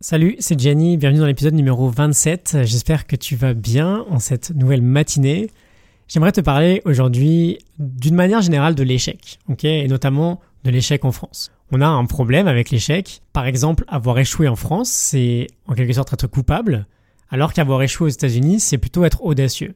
Salut, c'est Jenny, bienvenue dans l'épisode numéro 27. J'espère que tu vas bien en cette nouvelle matinée. J'aimerais te parler aujourd'hui d'une manière générale de l'échec, ok, et notamment de l'échec en France. On a un problème avec l'échec. Par exemple, avoir échoué en France, c'est en quelque sorte être coupable, alors qu'avoir échoué aux États-Unis, c'est plutôt être audacieux.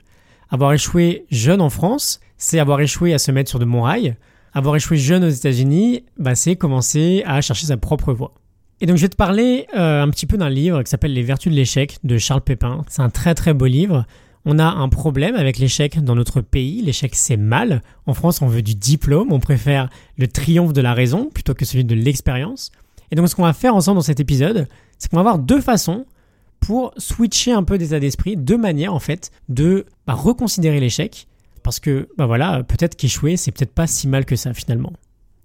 Avoir échoué jeune en France, c'est avoir échoué à se mettre sur de bons rails. Avoir échoué jeune aux États-Unis, bah, c'est commencer à chercher sa propre voie. Et donc je vais te parler euh, un petit peu d'un livre qui s'appelle Les Vertus de l'échec de Charles Pépin. C'est un très très beau livre. On a un problème avec l'échec dans notre pays. L'échec c'est mal. En France on veut du diplôme, on préfère le triomphe de la raison plutôt que celui de l'expérience. Et donc ce qu'on va faire ensemble dans cet épisode, c'est qu'on va avoir deux façons pour switcher un peu d'état d'esprit, deux manières en fait de bah, reconsidérer l'échec. Parce que bah voilà, peut-être qu'échouer c'est peut-être pas si mal que ça finalement.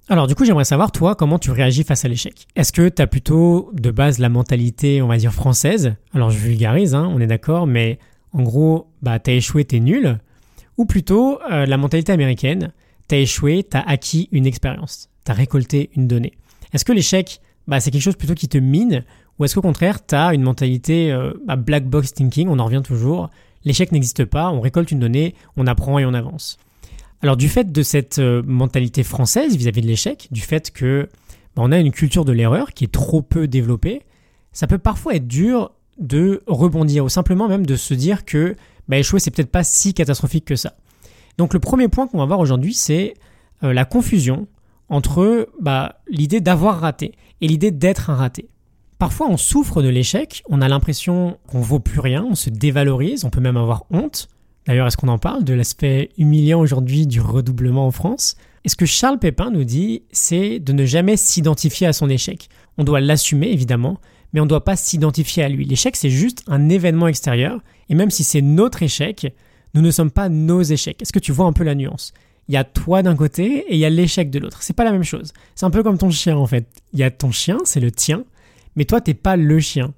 Alors du coup, j'aimerais savoir, toi, comment tu réagis face à l'échec? Est-ce que tu as plutôt de base la mentalité, on va dire, française? Alors je vulgarise, hein, on est d'accord, mais en gros, bah, t'as échoué, t'es nul. Ou plutôt euh, la mentalité américaine, t'as échoué, t'as acquis une expérience, t'as récolté une donnée. Est-ce que l'échec, bah, c'est quelque chose plutôt qui te mine? Ou est-ce qu'au contraire, t'as une mentalité euh, bah, black box thinking, on en revient toujours, l'échec n'existe pas, on récolte une donnée, on apprend et on avance? Alors du fait de cette euh, mentalité française vis-à-vis de l'échec, du fait que bah, on a une culture de l'erreur qui est trop peu développée, ça peut parfois être dur de rebondir ou simplement même de se dire que bah, échouer c'est peut-être pas si catastrophique que ça. Donc le premier point qu'on va voir aujourd'hui c'est euh, la confusion entre bah, l'idée d'avoir raté et l'idée d'être un raté. Parfois on souffre de l'échec, on a l'impression qu'on vaut plus rien, on se dévalorise, on peut même avoir honte, D'ailleurs, est-ce qu'on en parle de l'aspect humiliant aujourd'hui du redoublement en France? Et ce que Charles Pépin nous dit, c'est de ne jamais s'identifier à son échec? On doit l'assumer, évidemment, mais on ne doit pas s'identifier à lui. L'échec, c'est juste un événement extérieur, et même si c'est notre échec, nous ne sommes pas nos échecs. Est-ce que tu vois un peu la nuance? Il y a toi d'un côté et il y a l'échec de l'autre. C'est pas la même chose. C'est un peu comme ton chien en fait. Il y a ton chien, c'est le tien, mais toi t'es pas le chien.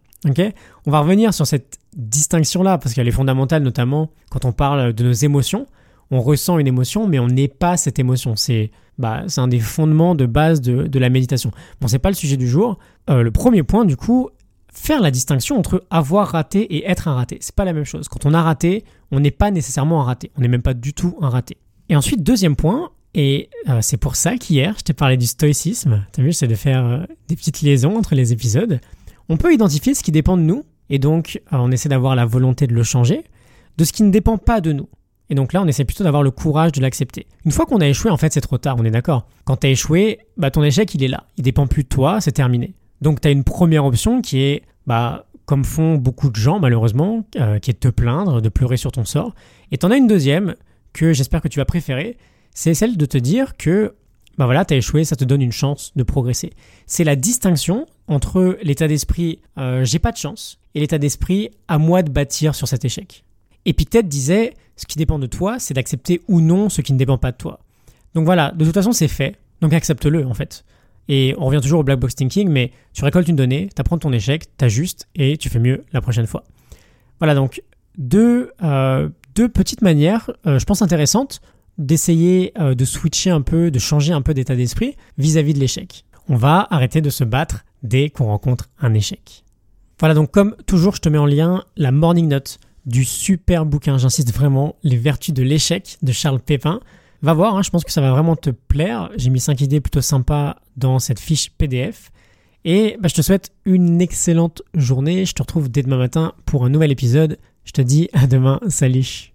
On va revenir sur cette distinction-là, parce qu'elle est fondamentale, notamment quand on parle de nos émotions. On ressent une émotion, mais on n'est pas cette émotion. C'est bah, un des fondements de base de, la méditation. Bon, c'est pas le sujet du jour. Euh, le premier point, du coup, faire la distinction entre avoir raté et être un raté. C'est pas la même chose. Quand on a raté, on n'est pas nécessairement un raté. On n'est même pas du tout un raté. Et ensuite, deuxième point, et euh, c'est pour ça qu'hier, je t'ai parlé du stoïcisme. T'as vu, c'est de faire euh, des petites liaisons entre les épisodes. On peut identifier ce qui dépend de nous et donc, euh, on essaie d'avoir la volonté de le changer, de ce qui ne dépend pas de nous. Et donc là, on essaie plutôt d'avoir le courage de l'accepter. Une fois qu'on a échoué, en fait, c'est trop tard, on est d'accord. Quand tu as échoué, bah, ton échec, il est là. Il dépend plus de toi, c'est terminé. Donc tu as une première option qui est, bah, comme font beaucoup de gens, malheureusement, euh, qui est de te plaindre, de pleurer sur ton sort. Et tu en as une deuxième, que j'espère que tu vas préférer, c'est celle de te dire que bah voilà, t'as échoué, ça te donne une chance de progresser. C'est la distinction entre l'état d'esprit euh, j'ai pas de chance et l'état d'esprit à moi de bâtir sur cet échec. Épithète disait ce qui dépend de toi, c'est d'accepter ou non ce qui ne dépend pas de toi. Donc voilà, de toute façon c'est fait, donc accepte-le en fait. Et on revient toujours au black box thinking, mais tu récoltes une donnée, tu apprends ton échec, t'ajustes et tu fais mieux la prochaine fois. Voilà donc deux, euh, deux petites manières, euh, je pense intéressantes, d'essayer de switcher un peu, de changer un peu d'état d'esprit vis-à-vis de l'échec. On va arrêter de se battre dès qu'on rencontre un échec. Voilà, donc comme toujours, je te mets en lien la morning note du super bouquin, j'insiste vraiment, Les vertus de l'échec de Charles Pépin. Va voir, hein, je pense que ça va vraiment te plaire. J'ai mis 5 idées plutôt sympas dans cette fiche PDF. Et bah, je te souhaite une excellente journée. Je te retrouve dès demain matin pour un nouvel épisode. Je te dis à demain. Salut